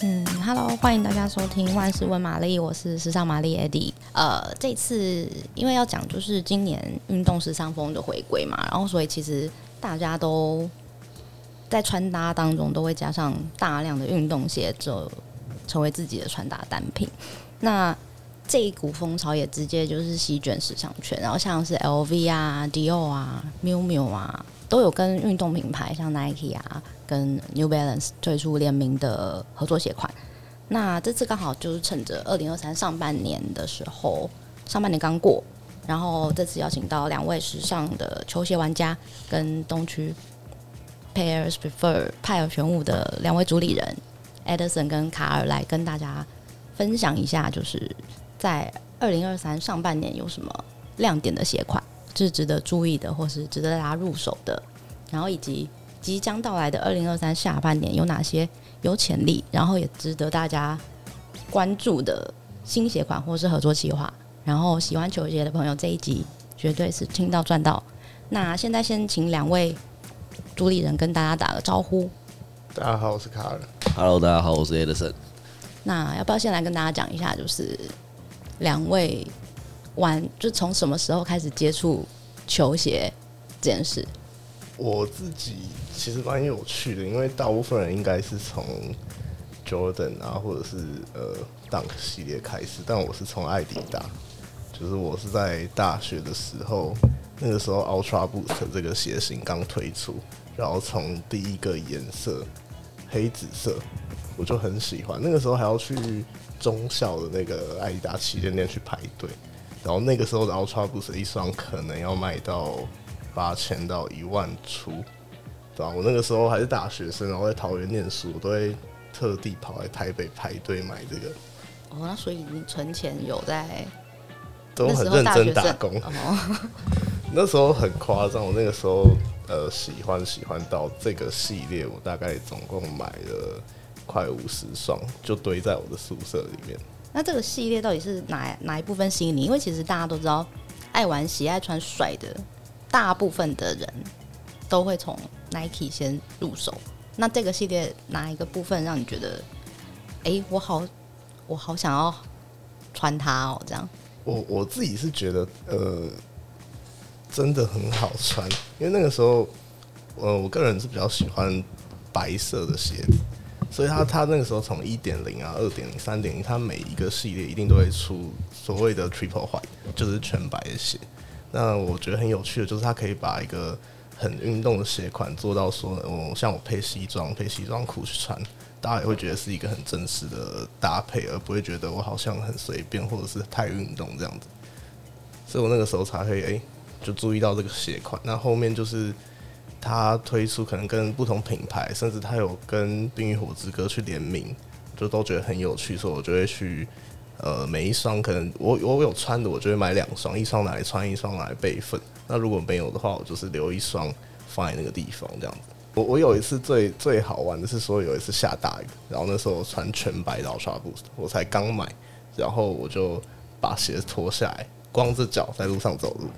嗯，Hello，欢迎大家收听万事问玛丽，我是时尚玛丽 Eddie。呃，这次因为要讲就是今年运动时尚风的回归嘛，然后所以其实大家都在穿搭当中都会加上大量的运动鞋，就成为自己的穿搭单品。那这一股风潮也直接就是席卷时尚圈，然后像是 LV 啊、Dior 啊、Miu Miu 啊，都有跟运动品牌像 Nike 啊、跟 New Balance 推出联名的合作鞋款。那这次刚好就是趁着二零二三上半年的时候，上半年刚过，然后这次邀请到两位时尚的球鞋玩家，跟东区 Pairs Prefer 派尔玄武的两位主理人 Edison 跟卡尔来跟大家分享一下，就是。在二零二三上半年有什么亮点的鞋款，是值得注意的，或是值得大家入手的？然后以及即将到来的二零二三下半年有哪些有潜力，然后也值得大家关注的新鞋款或是合作计划？然后喜欢球鞋的朋友，这一集绝对是听到赚到。那现在先请两位主理人跟大家打个招呼。大家好，我是卡尔。Hello，大家好，我是 Edison。那要不要先来跟大家讲一下，就是？两位玩就从什么时候开始接触球鞋这件事？我自己其实蛮有趣的，因为大部分人应该是从 Jordan 啊，或者是呃 Dunk 系列开始，但我是从爱迪达，就是我是在大学的时候，那个时候 Ultra Boost 这个鞋型刚推出，然后从第一个颜色黑紫色，我就很喜欢，那个时候还要去。中校的那个爱迪达旗舰店去排队，然后那个时候的 Ultra Boost 一双可能要卖到八千到一万出，对吧？我那个时候还是大学生，然后在桃园念书，我都会特地跑来台北排队买这个。哦，那所以你存钱有在？都很认真打工。那时候很夸张，我那个时候呃喜欢喜欢到这个系列，我大概总共买了。快五十双就堆在我的宿舍里面。那这个系列到底是哪哪一部分吸引你？因为其实大家都知道，爱玩鞋、爱穿帅的，大部分的人都会从 Nike 先入手。那这个系列哪一个部分让你觉得，哎、我好，我好想要穿它哦？这样，我我自己是觉得，呃，真的很好穿。因为那个时候，呃，我个人是比较喜欢白色的鞋子。所以他他那个时候从一点零啊、二点零、三点零，他每一个系列一定都会出所谓的 triple white，就是全白的鞋。那我觉得很有趣的，就是他可以把一个很运动的鞋款做到说，我像我配西装、配西装裤去穿，大家也会觉得是一个很正式的搭配，而不会觉得我好像很随便或者是太运动这样子。所以我那个时候才会哎、欸，就注意到这个鞋款。那后面就是。他推出可能跟不同品牌，甚至他有跟《冰与火之歌》去联名，就都觉得很有趣，所以我就会去，呃，每一双可能我我有穿的，我就会买两双，一双拿来穿，一双拿来备份。那如果没有的话，我就是留一双放在那个地方这样子。我我有一次最最好玩的是说有一次下大雨，然后那时候我穿全白的 Ultra Boost，我才刚买，然后我就把鞋脱下来，光着脚在路上走路。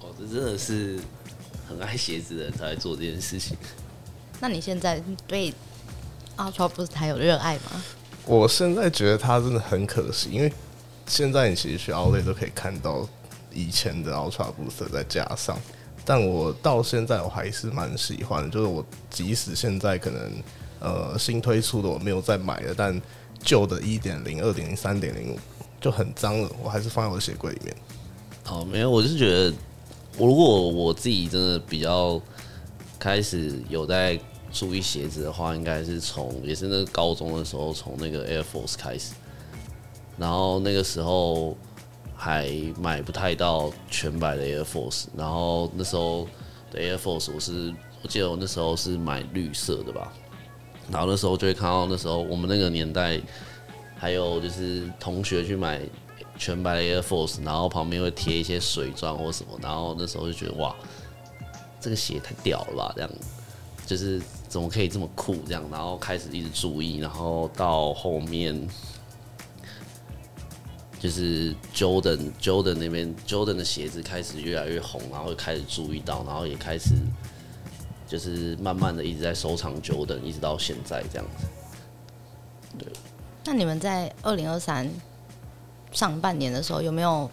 哦，这真的是。很爱鞋子的人才会做这件事情。那你现在对 Ultra Boost 还有热爱吗？我现在觉得它真的很可惜，因为现在你其实去 Outlet 都可以看到以前的 Ultra Boost 在加上，但我到现在我还是蛮喜欢。就是我即使现在可能呃新推出的我没有再买了，但旧的一点零、二点零、三点零就很脏了，我还是放在我的鞋柜里面。哦，没有，我是觉得。我如果我自己真的比较开始有在注意鞋子的话，应该是从也是那个高中的时候，从那个 Air Force 开始，然后那个时候还买不太到全白的 Air Force，然后那时候的 Air Force 我是我记得我那时候是买绿色的吧，然后那时候就会看到那时候我们那个年代还有就是同学去买。全白的 Air Force，然后旁边会贴一些水钻或什么，然后那时候就觉得哇，这个鞋太屌了吧，这样就是怎么可以这么酷这样，然后开始一直注意，然后到后面就是 Jordan Jordan 那边 Jordan 的鞋子开始越来越红，然后开始注意到，然后也开始就是慢慢的一直在收藏 Jordan，一直到现在这样子。对。那你们在二零二三上半年的时候，有没有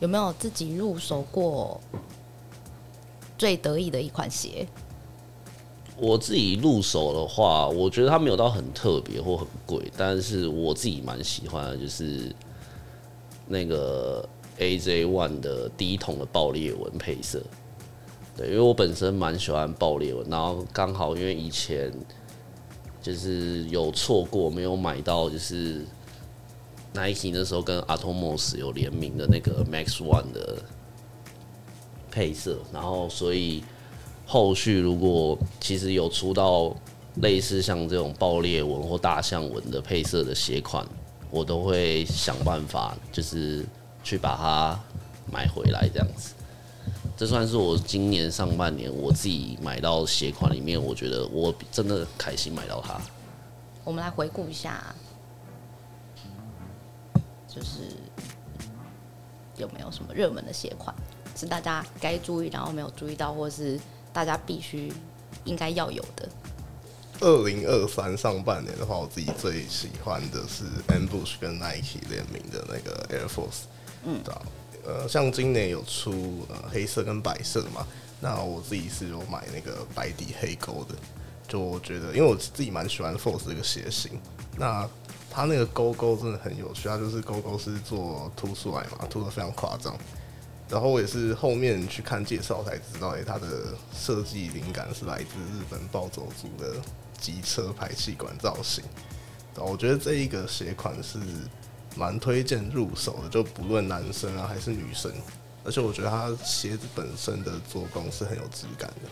有没有自己入手过最得意的一款鞋？我自己入手的话，我觉得它没有到很特别或很贵，但是我自己蛮喜欢的，就是那个 AJ One 的第一桶的爆裂纹配色。对，因为我本身蛮喜欢爆裂纹，然后刚好因为以前就是有错过没有买到，就是 Nike 那时候跟 Atomos 有联名的那个 Max One 的配色，然后所以。后续如果其实有出到类似像这种爆裂纹或大象纹的配色的鞋款，我都会想办法，就是去把它买回来这样子。这算是我今年上半年我自己买到鞋款里面，我觉得我真的开心买到它。我们来回顾一下，就是有没有什么热门的鞋款是大家该注意，然后没有注意到，或是。大家必须应该要有的。二零二三上半年的话，我自己最喜欢的是 Ambush 跟 Nike 联名的那个 Air Force。嗯，对，呃，像今年有出呃黑色跟白色的嘛，那我自己是有买那个白底黑勾的。就我觉得，因为我自己蛮喜欢 Force 这个鞋型，那它那个勾勾真的很有趣，它就是勾勾是做凸出来嘛，凸的非常夸张。然后我也是后面去看介绍才知道，哎，它的设计灵感是来自日本暴走族的机车排气管造型。我觉得这一个鞋款是蛮推荐入手的，就不论男生啊还是女生，而且我觉得它鞋子本身的做工是很有质感的。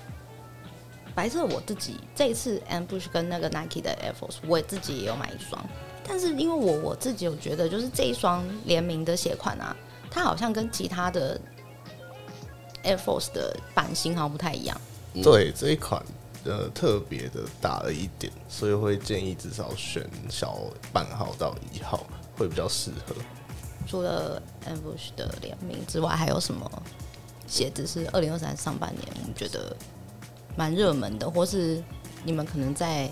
白色我自己这一次 Ambush 跟那个 Nike 的 Air Force，我自己也有买一双，但是因为我我自己有觉得，就是这一双联名的鞋款啊。它好像跟其他的 Air Force 的版型好像不太一样。对，这一款呃特别的大了一点，所以会建议至少选小半号到一号会比较适合。除了 Ambush 的联名之外，还有什么鞋子是二零二三上半年我们觉得蛮热门的，或是你们可能在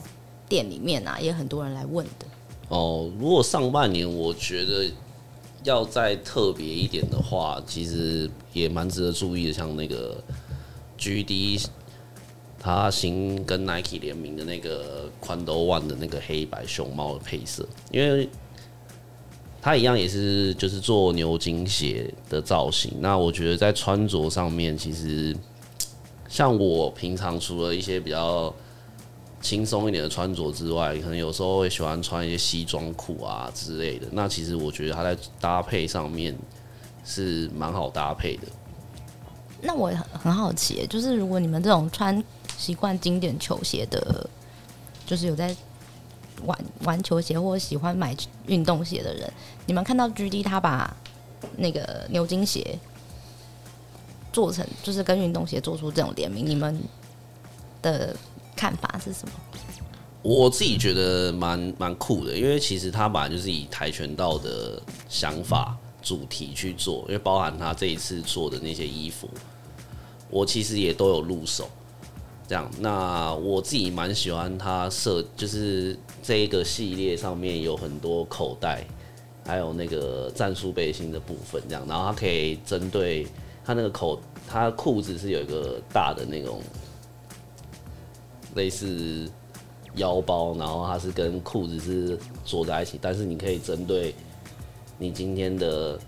店里面啊也很多人来问的？哦，如果上半年我觉得。要再特别一点的话，其实也蛮值得注意的，像那个 GD，它新跟 Nike 联名的那个 Quantum One 的那个黑白熊猫的配色，因为它一样也是就是做牛津鞋的造型。那我觉得在穿着上面，其实像我平常除了一些比较。轻松一点的穿着之外，可能有时候会喜欢穿一些西装裤啊之类的。那其实我觉得它在搭配上面是蛮好搭配的。那我也很好奇，就是如果你们这种穿习惯经典球鞋的，就是有在玩玩球鞋或喜欢买运动鞋的人，你们看到 GD 他把那个牛津鞋做成，就是跟运动鞋做出这种联名，你们的？看法是什么？我自己觉得蛮蛮酷的，因为其实他本来就是以跆拳道的想法主题去做，因为包含他这一次做的那些衣服，我其实也都有入手。这样，那我自己蛮喜欢他设，就是这一个系列上面有很多口袋，还有那个战术背心的部分，这样，然后他可以针对他那个口，他裤子是有一个大的那种。类似腰包，然后它是跟裤子是锁在一起，但是你可以针对你今天的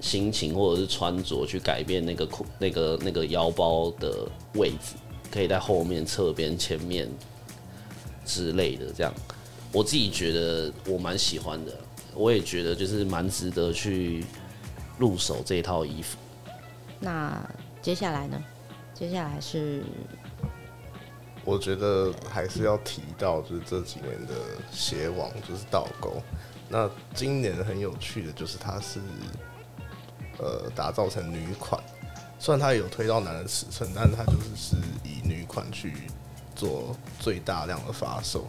心情或者是穿着去改变那个裤、那个那个腰包的位置，可以在后面、侧边、前面之类的。这样，我自己觉得我蛮喜欢的，我也觉得就是蛮值得去入手这套衣服。那接下来呢？接下来是。我觉得还是要提到，就是这几年的鞋王就是倒钩。那今年很有趣的就是它是呃打造成女款，虽然它有推到男的尺寸，但它就是是以女款去做最大量的发售。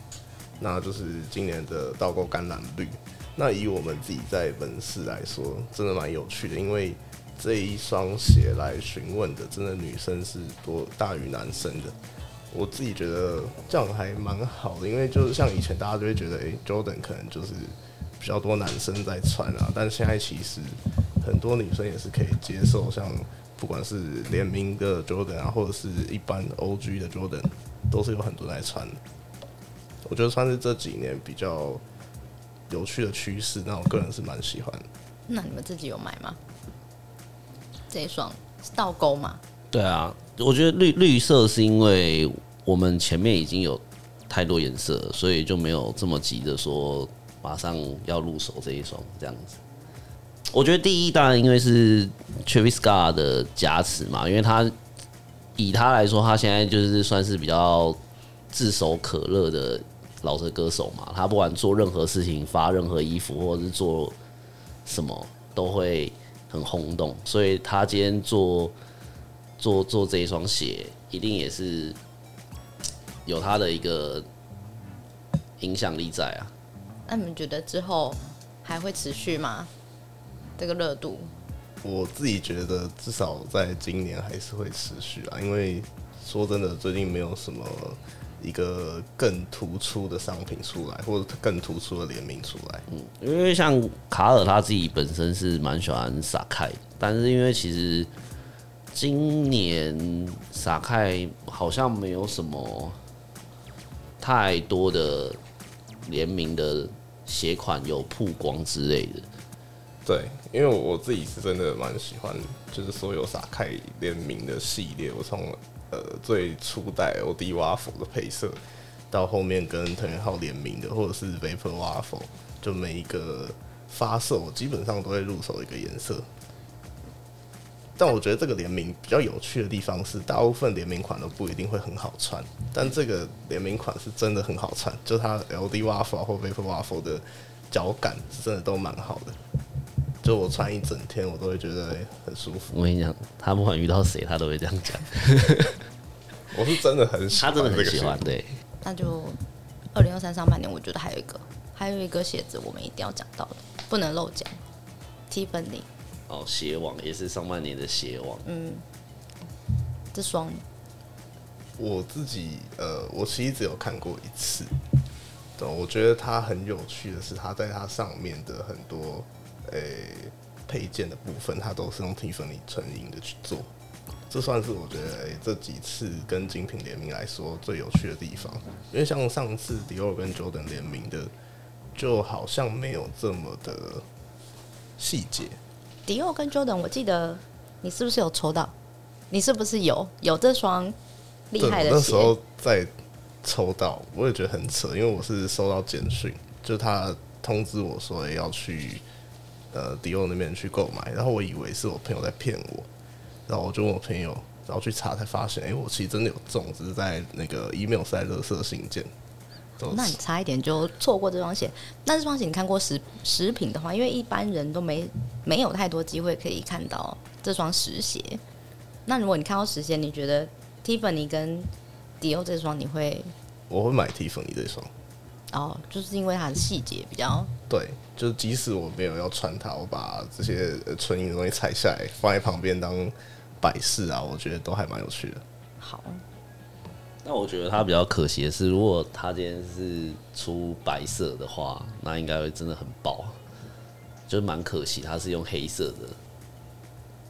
那就是今年的倒钩橄榄绿。那以我们自己在门市来说，真的蛮有趣的，因为这一双鞋来询问的，真的女生是多大于男生的。我自己觉得这样还蛮好的，因为就是像以前大家就会觉得，哎、欸、，Jordan 可能就是比较多男生在穿啊，但现在其实很多女生也是可以接受，像不管是联名的 Jordan 啊，或者是一般 OG 的 Jordan，都是有很多在穿。我觉得算是这几年比较有趣的趋势，那我个人是蛮喜欢。那你们自己有买吗？这一双是倒钩吗？对啊。我觉得绿绿色是因为我们前面已经有太多颜色，所以就没有这么急着说马上要入手这一双这样子。我觉得第一当然因为是 Travis Scott 的加持嘛，因为他以他来说，他现在就是算是比较炙手可热的饶舌歌手嘛，他不管做任何事情、发任何衣服或者是做什么都会很轰动，所以他今天做。做做这一双鞋，一定也是有它的一个影响力在啊。那你们觉得之后还会持续吗？这个热度？我自己觉得至少在今年还是会持续啊，因为说真的，最近没有什么一个更突出的商品出来，或者更突出的联名出来。嗯，因为像卡尔他自己本身是蛮喜欢 Sacai，但是因为其实。今年 Sacai 好像没有什么太多的联名的鞋款有曝光之类的。对，因为我自己是真的蛮喜欢，就是所有 Sacai 联名的系列。我从呃最初代 OD Waffle 的配色，到后面跟藤原浩联名的，或者是 Vapor Waffle，就每一个发售我基本上都会入手一个颜色。但我觉得这个联名比较有趣的地方是，大部分联名款都不一定会很好穿，但这个联名款是真的很好穿，就它 LD Waffle 或 Vapor Waffle 的脚感是真的都蛮好的，就我穿一整天我都会觉得很舒服。我跟你讲，他不管遇到谁，他都会这样讲。我是真的很 喜欢，他真的很喜欢。对，那就二零二三上半年，我觉得还有一个，还有一个鞋子我们一定要讲到的，不能漏讲，Tiffany。哦，鞋王也是上半年的鞋王。嗯，这双我自己呃，我其实只有看过一次。对，我觉得它很有趣的是，它在它上面的很多诶、欸、配件的部分，它都是用 Tiffany 纯银的去做。这算是我觉得、欸、这几次跟精品联名来说最有趣的地方。因为像上次 Dior 跟 Jordan 联名的，就好像没有这么的细节。迪奥跟 Jordan，我记得你是不是有抽到？你是不是有有这双厉害的鞋？那时候在抽到，我也觉得很扯，因为我是收到简讯，就他通知我说要去呃迪奥那边去购买，然后我以为是我朋友在骗我，然后我就问我朋友，然后去查才发现，哎、欸，我其实真的有中，只是在那个 email 是在垃圾信件。那你差一点就错过这双鞋。那这双鞋你看过实实品的话，因为一般人都没没有太多机会可以看到这双实鞋。那如果你看到实鞋，你觉得 Tiffany 跟迪欧这双你会？我会买 Tiffany 这双。哦，就是因为它的细节比较。对，就是即使我没有要穿它，我把这些纯银的东西拆下来放在旁边当摆饰啊，我觉得都还蛮有趣的。好。那我觉得他比较可惜的是，如果他今天是出白色的话，那应该会真的很爆，就蛮可惜。他是用黑色的。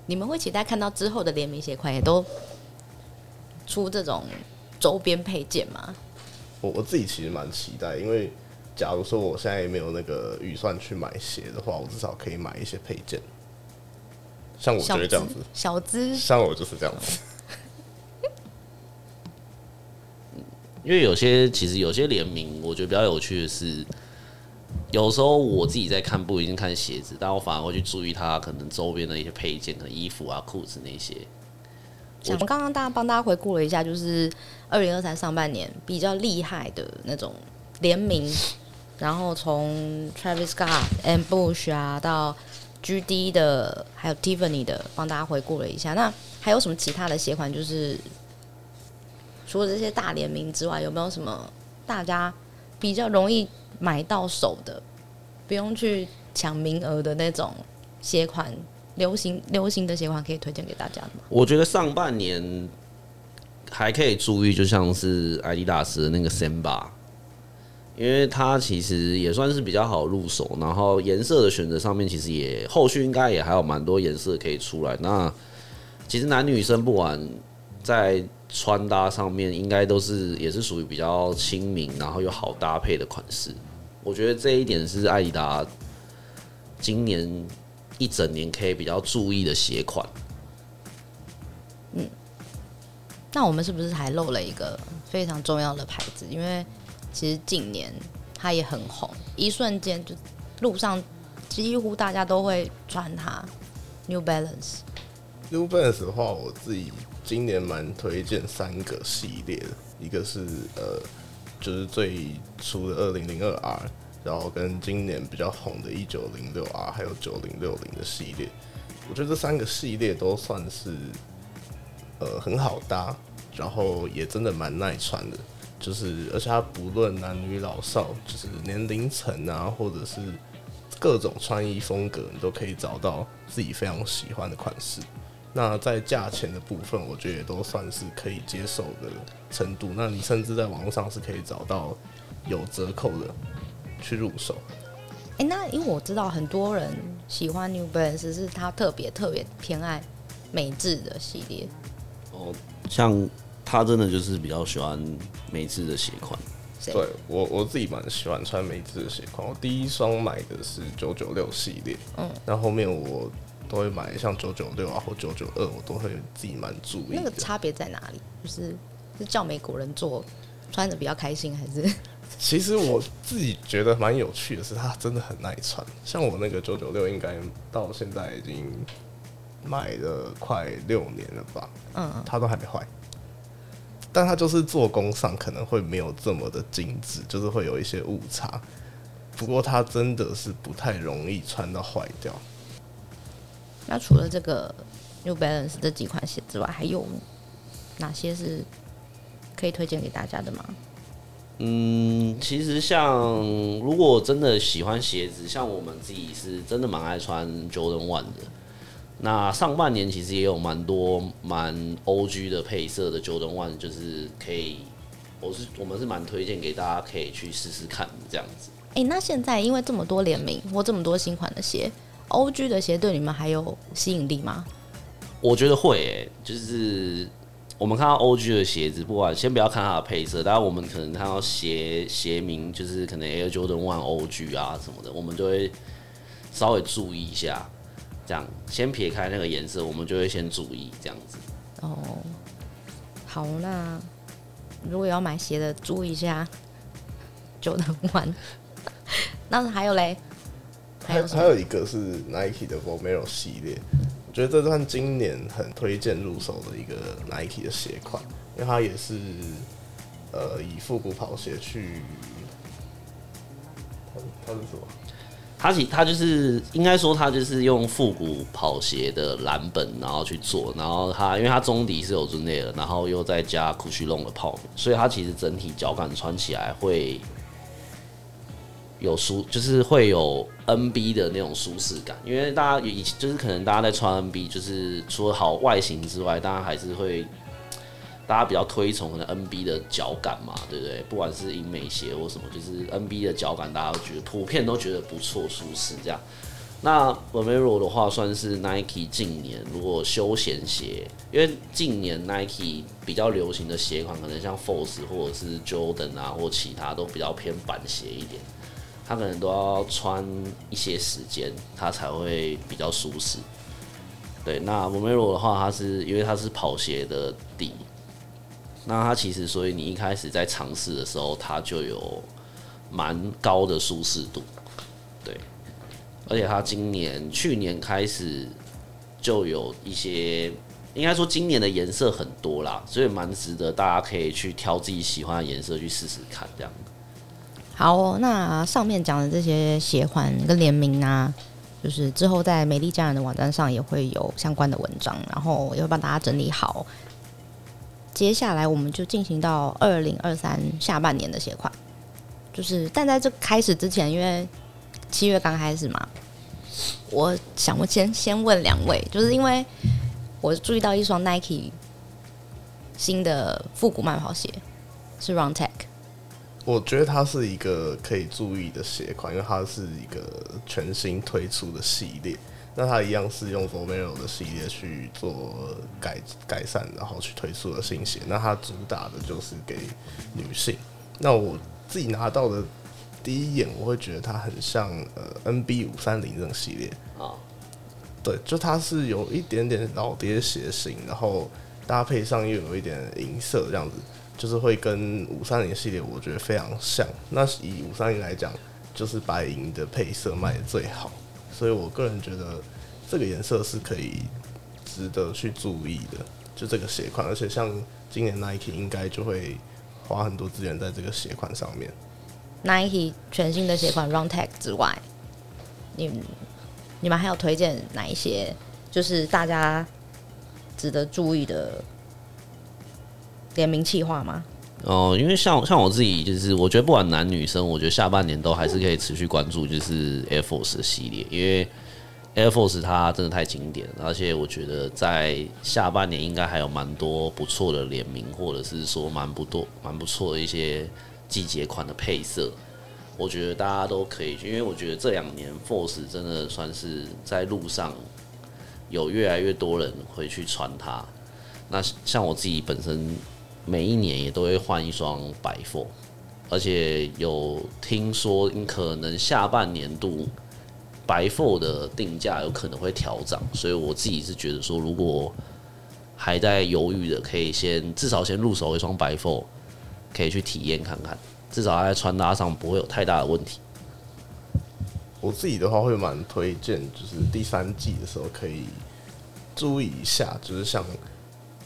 你们会期待看到之后的联名鞋款也都出这种周边配件吗？我我自己其实蛮期待，因为假如说我现在也没有那个预算去买鞋的话，我至少可以买一些配件。像我觉得这样子，小资，像我就是这样子。因为有些其实有些联名，我觉得比较有趣的是，有时候我自己在看不一定看鞋子，但我反而会去注意它可能周边的一些配件，可能衣服啊、裤子那些。我们刚刚大家帮大家回顾了一下，就是二零二三上半年比较厉害的那种联名，然后从 Travis Scott、Ambush 啊到 GD 的，还有 Tiffany 的，帮大家回顾了一下。那还有什么其他的鞋款？就是。除了这些大联名之外，有没有什么大家比较容易买到手的，不用去抢名额的那种鞋款，流行流行的鞋款可以推荐给大家吗？我觉得上半年还可以注意，就像是艾迪达斯的那个 Samba，因为它其实也算是比较好入手，然后颜色的选择上面其实也后续应该也还有蛮多颜色可以出来。那其实男女生不管在穿搭上面，应该都是也是属于比较亲民，然后又好搭配的款式。我觉得这一点是艾迪达今年一整年可以比较注意的鞋款。嗯。那我们是不是还漏了一个非常重要的牌子？因为其实近年它也很红，一瞬间就路上几乎大家都会穿它。New Balance。New Balance 的话，我自己今年蛮推荐三个系列的，一个是呃，就是最初的二零零二 R，然后跟今年比较红的一九零六 R，还有九零六零的系列。我觉得这三个系列都算是。呃，很好搭，然后也真的蛮耐穿的，就是而且它不论男女老少，就是年龄层啊，或者是各种穿衣风格，你都可以找到自己非常喜欢的款式。那在价钱的部分，我觉得也都算是可以接受的程度。那你甚至在网络上是可以找到有折扣的去入手。哎、欸，那因为我知道很多人喜欢 New Balance，是他特别特别偏爱美制的系列。哦，像他真的就是比较喜欢美制的鞋款。对我我自己蛮喜欢穿美制的鞋款。我第一双买的是九九六系列，嗯，那后，后面我都会买像九九六啊或九九二，我都会自己蛮注意。那个差别在哪里？就是是叫美国人做穿的比较开心，还是？其实我自己觉得蛮有趣的是，它真的很耐穿。像我那个九九六，应该到现在已经。买了快六年了吧，嗯，它都还没坏，但它就是做工上可能会没有这么的精致，就是会有一些误差。不过它真的是不太容易穿到坏掉。那除了这个 New Balance 这几款鞋之外，还有哪些是可以推荐给大家的吗？嗯，其实像如果真的喜欢鞋子，像我们自己是真的蛮爱穿 Jordan One 的。那上半年其实也有蛮多蛮 OG 的配色的 Jordan One，就是可以，我是我们是蛮推荐给大家可以去试试看这样子。哎、欸，那现在因为这么多联名或这么多新款的鞋，OG 的鞋对你们还有吸引力吗？我觉得会、欸，就是我们看到 OG 的鞋子，不管先不要看它的配色，当然我们可能看到鞋鞋名，就是可能 Air Jordan One OG 啊什么的，我们就会稍微注意一下。这样，先撇开那个颜色，我们就会先注意这样子。哦，好，那如果要买鞋的，注意一下，Jordan One。那还有嘞？还有还有一个是 Nike 的 Vomero 系列，我觉得这算今年很推荐入手的一个 Nike 的鞋款，因为它也是呃以复古跑鞋去，它它是什么？它其它就是应该说它就是用复古跑鞋的蓝本，然后去做，然后它因为它中底是有 Zonet，然后又再加 Cushylon 的泡棉，所以它其实整体脚感穿起来会有舒，就是会有 NB 的那种舒适感。因为大家以就是可能大家在穿 NB，就是除了好外形之外，大家还是会。大家比较推崇可能 NB 的脚感嘛，对不对？不管是英美鞋或什么，就是 NB 的脚感，大家都觉得普遍都觉得不错、舒适这样。那 Vomero 的话，算是 Nike 近年如果休闲鞋，因为近年 Nike 比较流行的鞋款，可能像 Force 或者是 Jordan 啊，或其他都比较偏板鞋一点，它可能都要穿一些时间，它才会比较舒适。对，那 Vomero 的话，它是因为它是跑鞋的底。那它其实，所以你一开始在尝试的时候，它就有蛮高的舒适度，对。而且它今年、去年开始就有一些，应该说今年的颜色很多啦，所以蛮值得大家可以去挑自己喜欢的颜色去试试看，这样。好，那上面讲的这些鞋款跟联名啊，就是之后在美丽佳人的网站上也会有相关的文章，然后也会帮大家整理好。接下来我们就进行到二零二三下半年的鞋款，就是但在这开始之前，因为七月刚开始嘛，我想我先先问两位，就是因为我注意到一双 Nike 新的复古慢跑鞋是 Run Tech。我觉得它是一个可以注意的鞋款，因为它是一个全新推出的系列。那它一样是用 Formero 的系列去做改改善，然后去推出的新鞋。那它主打的就是给女性。那我自己拿到的第一眼，我会觉得它很像呃 NB 五三零这种系列啊。对，就它是有一点点老爹鞋型，然后搭配上又有一点银色这样子，就是会跟五三零系列我觉得非常像。那以五三零来讲，就是白银的配色卖的最好。所以我个人觉得这个颜色是可以值得去注意的，就这个鞋款，而且像今年 Nike 应该就会花很多资源在这个鞋款上面。Nike 全新的鞋款 Run Tech 之外，你你们还有推荐哪一些？就是大家值得注意的联名企划吗？哦，因为像像我自己，就是我觉得不管男女生，我觉得下半年都还是可以持续关注，就是 Air Force 的系列，因为 Air Force 它真的太经典，而且我觉得在下半年应该还有蛮多不错的联名，或者是说蛮不多蛮不错的一些季节款的配色，我觉得大家都可以，因为我觉得这两年 Force 真的算是在路上有越来越多人会去穿它，那像我自己本身。每一年也都会换一双白 four，而且有听说，可能下半年度白 four 的定价有可能会调涨，所以我自己是觉得说，如果还在犹豫的，可以先至少先入手一双白 four，可以去体验看看，至少在穿搭上不会有太大的问题。我自己的话会蛮推荐，就是第三季的时候可以注意一下，就是像。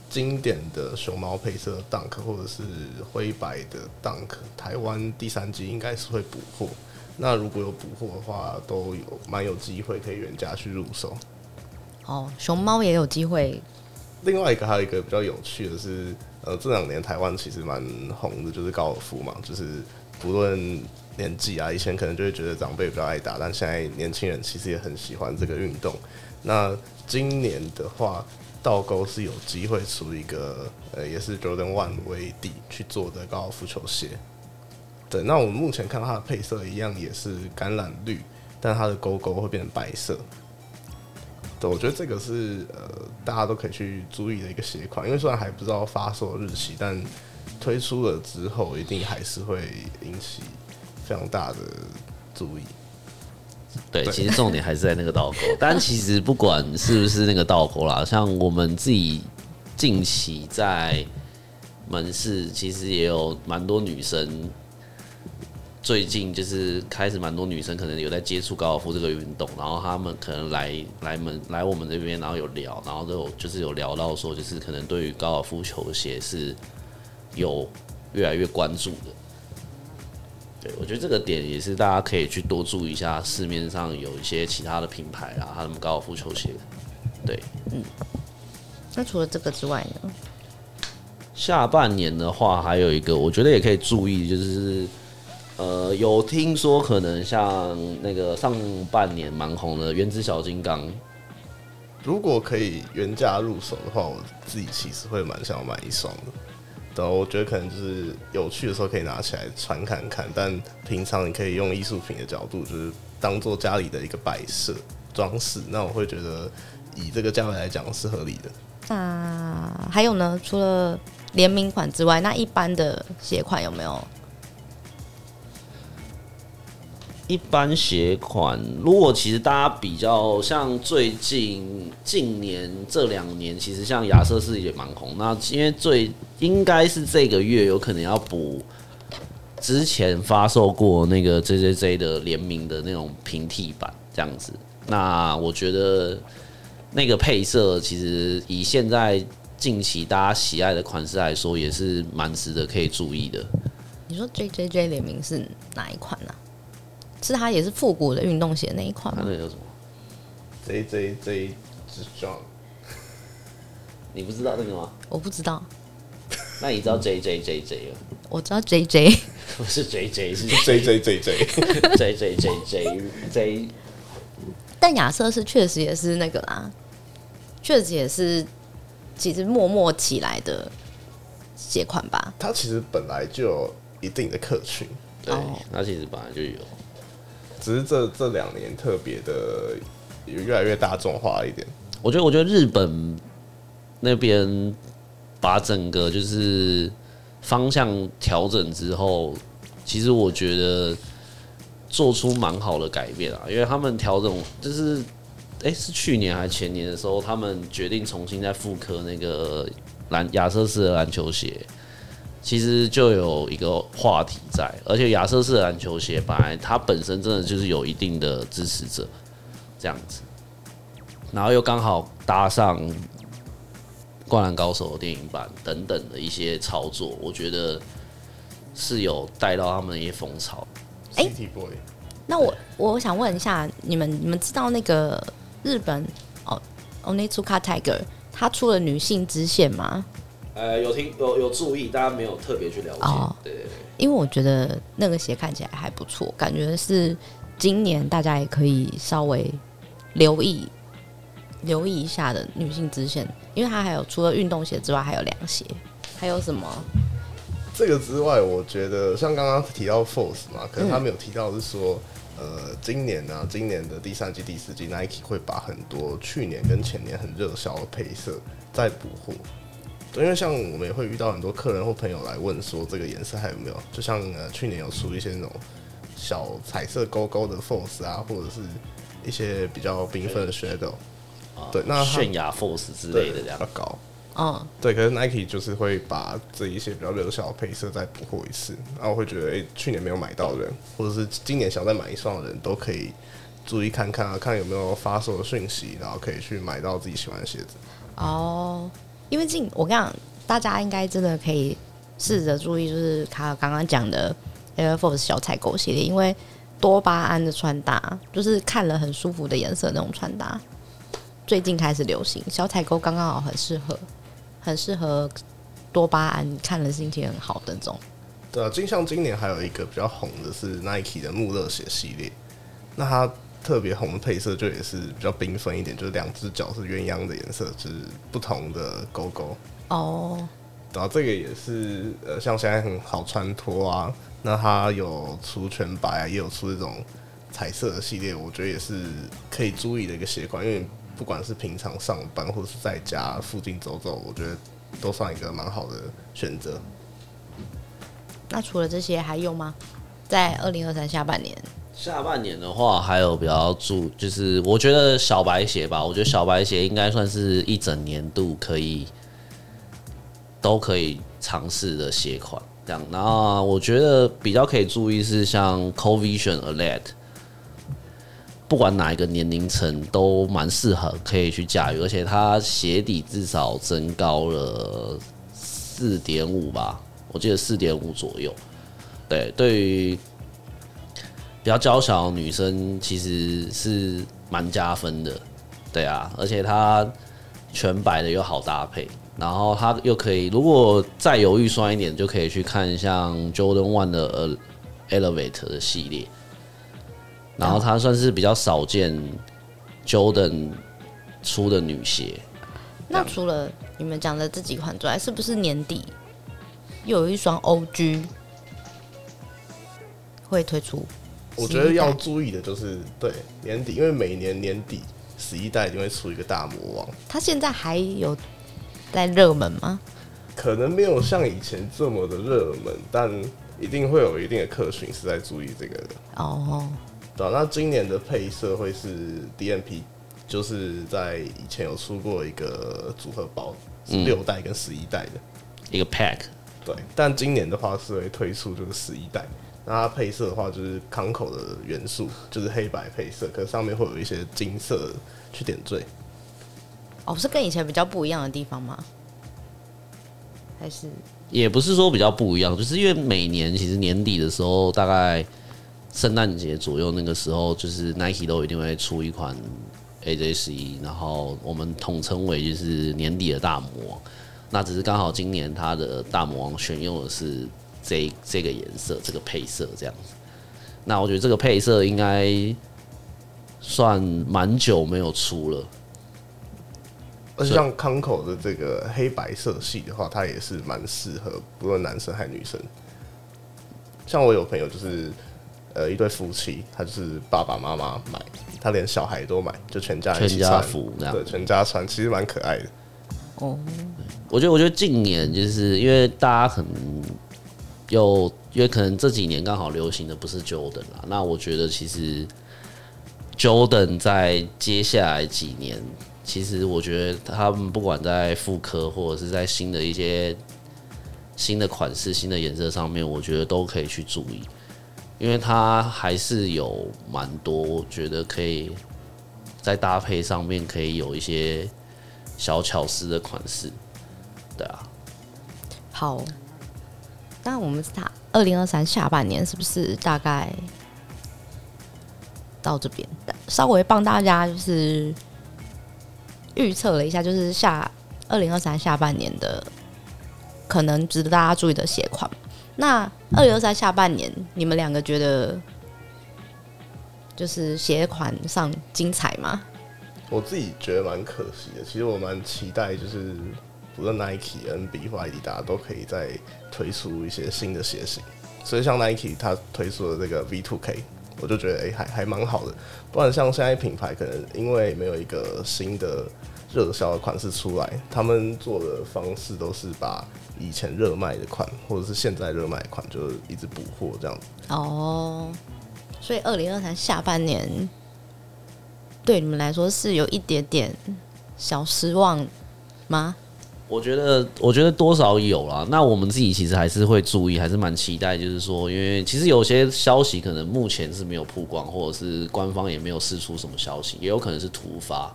经典的熊猫配色 Dunk 或者是灰白的 Dunk，台湾第三季应该是会补货。那如果有补货的话，都有蛮有机会可以原价去入手。哦，熊猫也有机会。另外一个还有一个比较有趣的是，呃，这两年台湾其实蛮红的，就是高尔夫嘛，就是不论年纪啊，以前可能就会觉得长辈比较爱打，但现在年轻人其实也很喜欢这个运动。那今年的话。倒钩是有机会出一个，呃，也是 Jordan One 为底去做的高尔夫球鞋。对，那我们目前看到它的配色一样也是橄榄绿，但它的勾勾会变成白色。对，我觉得这个是呃大家都可以去注意的一个鞋款，因为虽然还不知道发售日期，但推出了之后一定还是会引起非常大的注意。对，其实重点还是在那个倒钩。但其实不管是不是那个倒钩啦，像我们自己近期在门市，其实也有蛮多女生。最近就是开始蛮多女生可能有在接触高尔夫这个运动，然后他们可能来来门来我们这边，然后有聊，然后都有就是有聊到说，就是可能对于高尔夫球鞋是有越来越关注的。对，我觉得这个点也是大家可以去多注意一下，市面上有一些其他的品牌啊，他们高尔夫球鞋。对，嗯。那除了这个之外呢？下半年的话，还有一个我觉得也可以注意，就是呃，有听说可能像那个上半年蛮红的原子小金刚，如果可以原价入手的话，我自己其实会蛮想买一双的。我觉得可能就是有趣的时候可以拿起来传看看，但平常你可以用艺术品的角度，就是当做家里的一个摆设装饰。那我会觉得以这个价位来讲是合理的。那还有呢？除了联名款之外，那一般的鞋款有没有？一般鞋款，如果其实大家比较像最近近年这两年，其实像亚瑟士也蛮红。那因为最应该是这个月有可能要补之前发售过那个 JJJ 的联名的那种平替版这样子。那我觉得那个配色其实以现在近期大家喜爱的款式来说，也是蛮值得可以注意的。你说 JJJ 联名是哪一款呢？是它也是复古的运动鞋那一款吗？它叫什么？J J J Strong，你不知道那个吗？我不知道。那你知道 J J J J 吗？我知道 J J，不是 J J，是 J J J J J J J J J。但亚瑟是确实也是那个啦，确实也是其实默默起来的鞋款吧。它其实本来就有一定的客群，对，它其实本来就有。只是这这两年特别的有越来越大众化一点。我觉得，我觉得日本那边把整个就是方向调整之后，其实我觉得做出蛮好的改变啊，因为他们调整就是，哎、是去年还是前年的时候，他们决定重新再复刻那个篮亚瑟士的篮球鞋，其实就有一个话题在，而且亚瑟士的篮球鞋本来它本身真的就是有一定的支持者，这样子。然后又刚好搭上《灌篮高手》的电影版等等的一些操作，我觉得是有带到他们的一些风潮。哎、欸，那我我想问一下，你们你们知道那个日本哦，Onitsuka Tiger 他出了女性支线吗？呃，有听有有注意，大家没有特别去了解。哦，对，对，对，因为我觉得那个鞋看起来还不错，感觉是今年大家也可以稍微留意。留意一下的女性支线，因为它还有除了运动鞋之外，还有凉鞋，还有什么？这个之外，我觉得像刚刚提到 Force 嘛，可能他没有提到是说，嗯、呃，今年呢、啊，今年的第三季、第四季，Nike 会把很多去年跟前年很热销的配色再补货。对，因为像我们也会遇到很多客人或朋友来问说，这个颜色还有没有？就像呃，去年有出一些那种小彩色勾勾的 Force 啊，或者是一些比较缤纷的 Shadow。对，那泫雅 Force 之类的这样高，嗯，对。可是 Nike 就是会把这一些比较热销的配色再补货一次，然后我会觉得，哎、欸，去年没有买到的人，或者是今年想再买一双的人都可以注意看看啊，看有没有发售的讯息，然后可以去买到自己喜欢的鞋子。哦，因为近我跟你讲，大家应该真的可以试着注意，就是卡尔刚刚讲的 Air Force 小采购系列，因为多巴胺的穿搭就是看了很舒服的颜色那种穿搭。最近开始流行小采购，刚刚好很适合，很适合多巴胺，看了心情很好的那种。对啊，就像今年还有一个比较红的是 Nike 的穆勒鞋系列，那它特别红的配色就也是比较缤纷一点，就是两只脚是鸳鸯的颜色，就是不同的勾勾。哦，然后这个也是呃，像现在很好穿脱啊，那它有出全白啊，也有出这种彩色的系列，我觉得也是可以注意的一个鞋款，因为。不管是平常上班或者是在家附近走走，我觉得都算一个蛮好的选择。那除了这些还有吗？在二零二三下半年，下半年的话还有比较注，就是我觉得小白鞋吧，我觉得小白鞋应该算是一整年度可以都可以尝试的鞋款。这样，那我觉得比较可以注意是像 Covision Alert。不管哪一个年龄层都蛮适合可以去驾驭，而且它鞋底至少增高了四点五吧，我记得四点五左右。对，对于比较娇小的女生其实是蛮加分的。对啊，而且它全白的又好搭配，然后它又可以，如果再有预算一点，就可以去看像 Jordan One 的 Elevate 的系列。然后它算是比较少见，Jordan 出的女鞋。那除了你们讲的这几款之外，是不是年底又有一双 OG 会推出？我觉得要注意的就是对年底，因为每年年底十一代一定会出一个大魔王。他现在还有在热门吗？可能没有像以前这么的热门，但一定会有一定的客群是在注意这个的。哦。对，那今年的配色会是 DMP，就是在以前有出过一个组合包，是六代跟十一代的一个 pack。对，但今年的话是会推出就是十一代，那它配色的话就是康口的元素，就是黑白配色，可是上面会有一些金色去点缀。哦，是跟以前比较不一样的地方吗？还是也不是说比较不一样，就是因为每年其实年底的时候大概。圣诞节左右那个时候，就是 Nike 都一定会出一款 AJ 十一，然后我们统称为就是年底的大魔王。那只是刚好今年它的大魔王选用的是这这个颜色，这个配色这样子。那我觉得这个配色应该算蛮久没有出了。而且像康口的这个黑白色系的话，它也是蛮适合不论男生还是女生。像我有朋友就是呃一对夫妻，他就是爸爸妈妈买，他连小孩都买，就全家全家福这样，对，全家穿，其实蛮可爱的。哦，我觉得我觉得近年就是因为大家可能有，因为可能这几年刚好流行的不是 Jordan 啦，那我觉得其实 Jordan 在接下来几年。其实我觉得他们不管在复刻或者是在新的一些新的款式、新的颜色上面，我觉得都可以去注意，因为它还是有蛮多，我觉得可以在搭配上面可以有一些小巧思的款式，对啊。好，那我们打二零二三下半年是不是大概到这边？稍微帮大家就是。预测了一下，就是下二零二三下半年的可能值得大家注意的鞋款。那二零二三下半年，你们两个觉得就是鞋款上精彩吗？我自己觉得蛮可惜的。其实我蛮期待，就是不论 Nike、NB 或 Adidas 都可以再推出一些新的鞋型。所以像 Nike 它推出的这个 V2K，我就觉得哎、还还蛮好的。不然像现在品牌可能因为没有一个新的热销的款式出来，他们做的方式都是把以前热卖的款，或者是现在热卖的款，就一直补货这样子。哦，所以二零二三下半年对你们来说是有一点点小失望吗？我觉得，我觉得多少有啦。那我们自己其实还是会注意，还是蛮期待。就是说，因为其实有些消息可能目前是没有曝光，或者是官方也没有释出什么消息，也有可能是突发。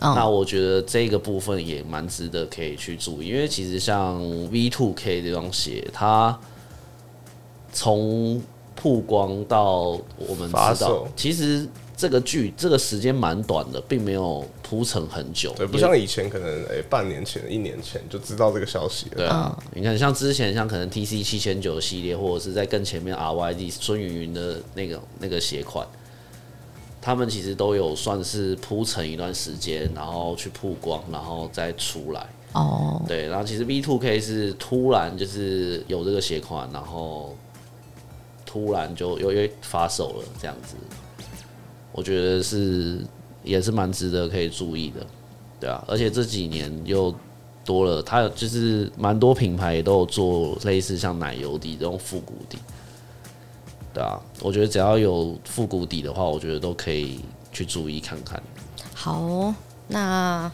Oh. 那我觉得这个部分也蛮值得可以去注意，因为其实像 V Two K 这双鞋，它从曝光到我们知道，其实。这个剧这个时间蛮短的，并没有铺陈很久。对，不像以前可能诶、欸，半年前、一年前就知道这个消息了。对啊，你看像之前像可能 TC 七千九系列，或者是在更前面 RYD 孙云云的那个那个鞋款，他们其实都有算是铺陈一段时间，然后去曝光，然后再出来。哦。对，然后其实 V2K 是突然就是有这个鞋款，然后突然就又又发售了这样子。我觉得是也是蛮值得可以注意的，对啊，而且这几年又多了，它就是蛮多品牌都有做类似像奶油底这种复古底，对啊，我觉得只要有复古底的话，我觉得都可以去注意看看。好，那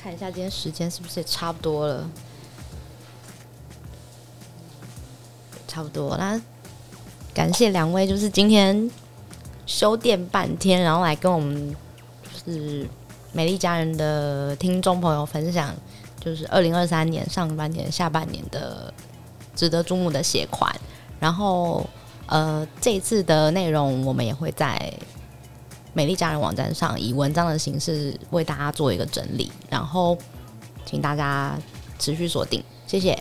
看一下今天时间是不是也差不多了？差不多，那感谢两位，就是今天。修电半天，然后来跟我们是美丽佳人的听众朋友分享，就是二零二三年上半年、下半年的值得注目的鞋款。然后，呃，这次的内容我们也会在美丽佳人网站上以文章的形式为大家做一个整理，然后请大家持续锁定，谢谢。